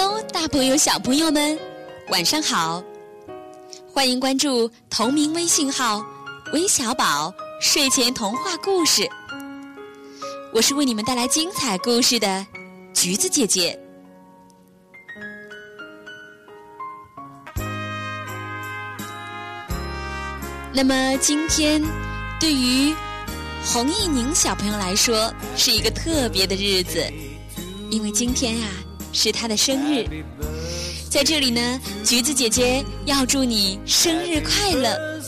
Hello，大朋友、小朋友们，晚上好！欢迎关注同名微信号“微小宝睡前童话故事”，我是为你们带来精彩故事的橘子姐姐。那么今天，对于洪一宁小朋友来说，是一个特别的日子，因为今天啊。是他的生日，在这里呢，橘子姐姐要祝你生日快乐，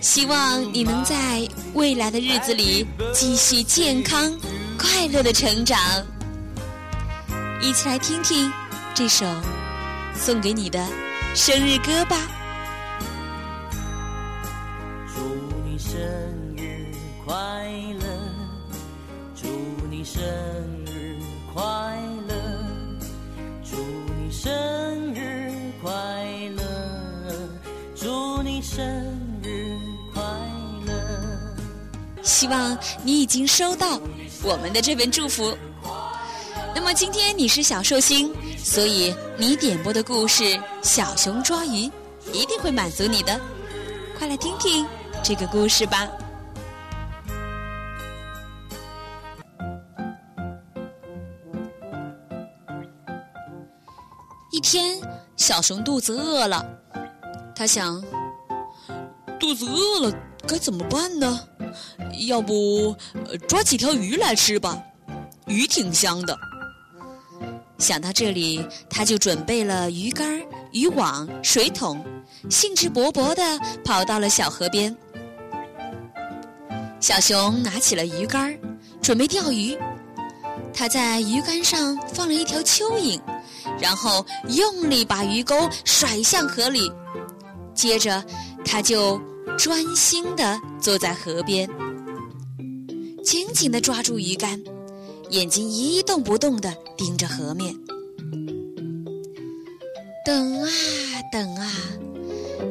希望你能在未来的日子里继续健康、快乐的成长。一起来听听这首送给你的生日歌吧。祝你生日快乐，生日快乐。希望你已经收到我们的这份祝福。那么今天你是小寿星，所以你点播的故事《小熊抓鱼》一定会满足你的。快来听听这个故事吧。一天，小熊肚子饿了，他想：肚子饿了该怎么办呢？要不抓几条鱼来吃吧，鱼挺香的。想到这里，他就准备了鱼竿、渔网、水桶，兴致勃勃地跑到了小河边。小熊拿起了鱼竿，准备钓鱼。他在鱼竿上放了一条蚯蚓。然后用力把鱼钩甩向河里，接着他就专心地坐在河边，紧紧地抓住鱼竿，眼睛一动不动地盯着河面。等啊等啊，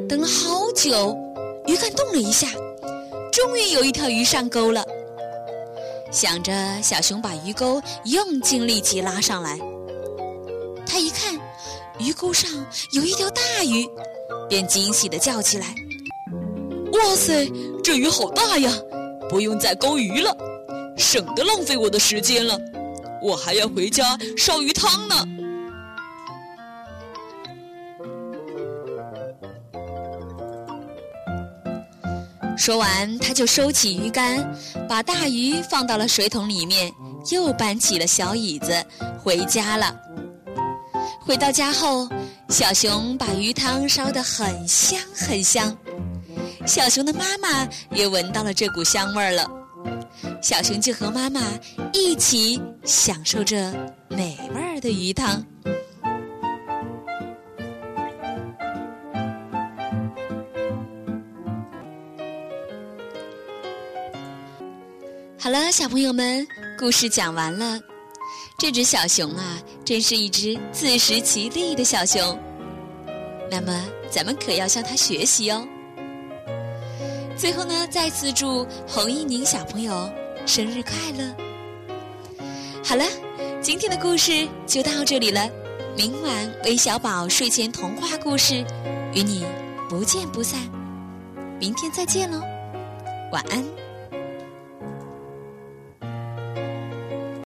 等了好久，鱼竿动了一下，终于有一条鱼上钩了。想着，小熊把鱼钩用尽力气拉上来。他一看，鱼钩上有一条大鱼，便惊喜地叫起来：“哇塞，这鱼好大呀！不用再钩鱼了，省得浪费我的时间了。我还要回家烧鱼汤呢。”说完，他就收起鱼竿，把大鱼放到了水桶里面，又搬起了小椅子，回家了。回到家后，小熊把鱼汤烧得很香很香，小熊的妈妈也闻到了这股香味儿了，小熊就和妈妈一起享受着美味儿的鱼汤。好了，小朋友们，故事讲完了。这只小熊啊，真是一只自食其力的小熊。那么，咱们可要向它学习哦。最后呢，再次祝洪一宁小朋友生日快乐。好了，今天的故事就到这里了。明晚韦小宝睡前童话故事，与你不见不散。明天再见喽，晚安。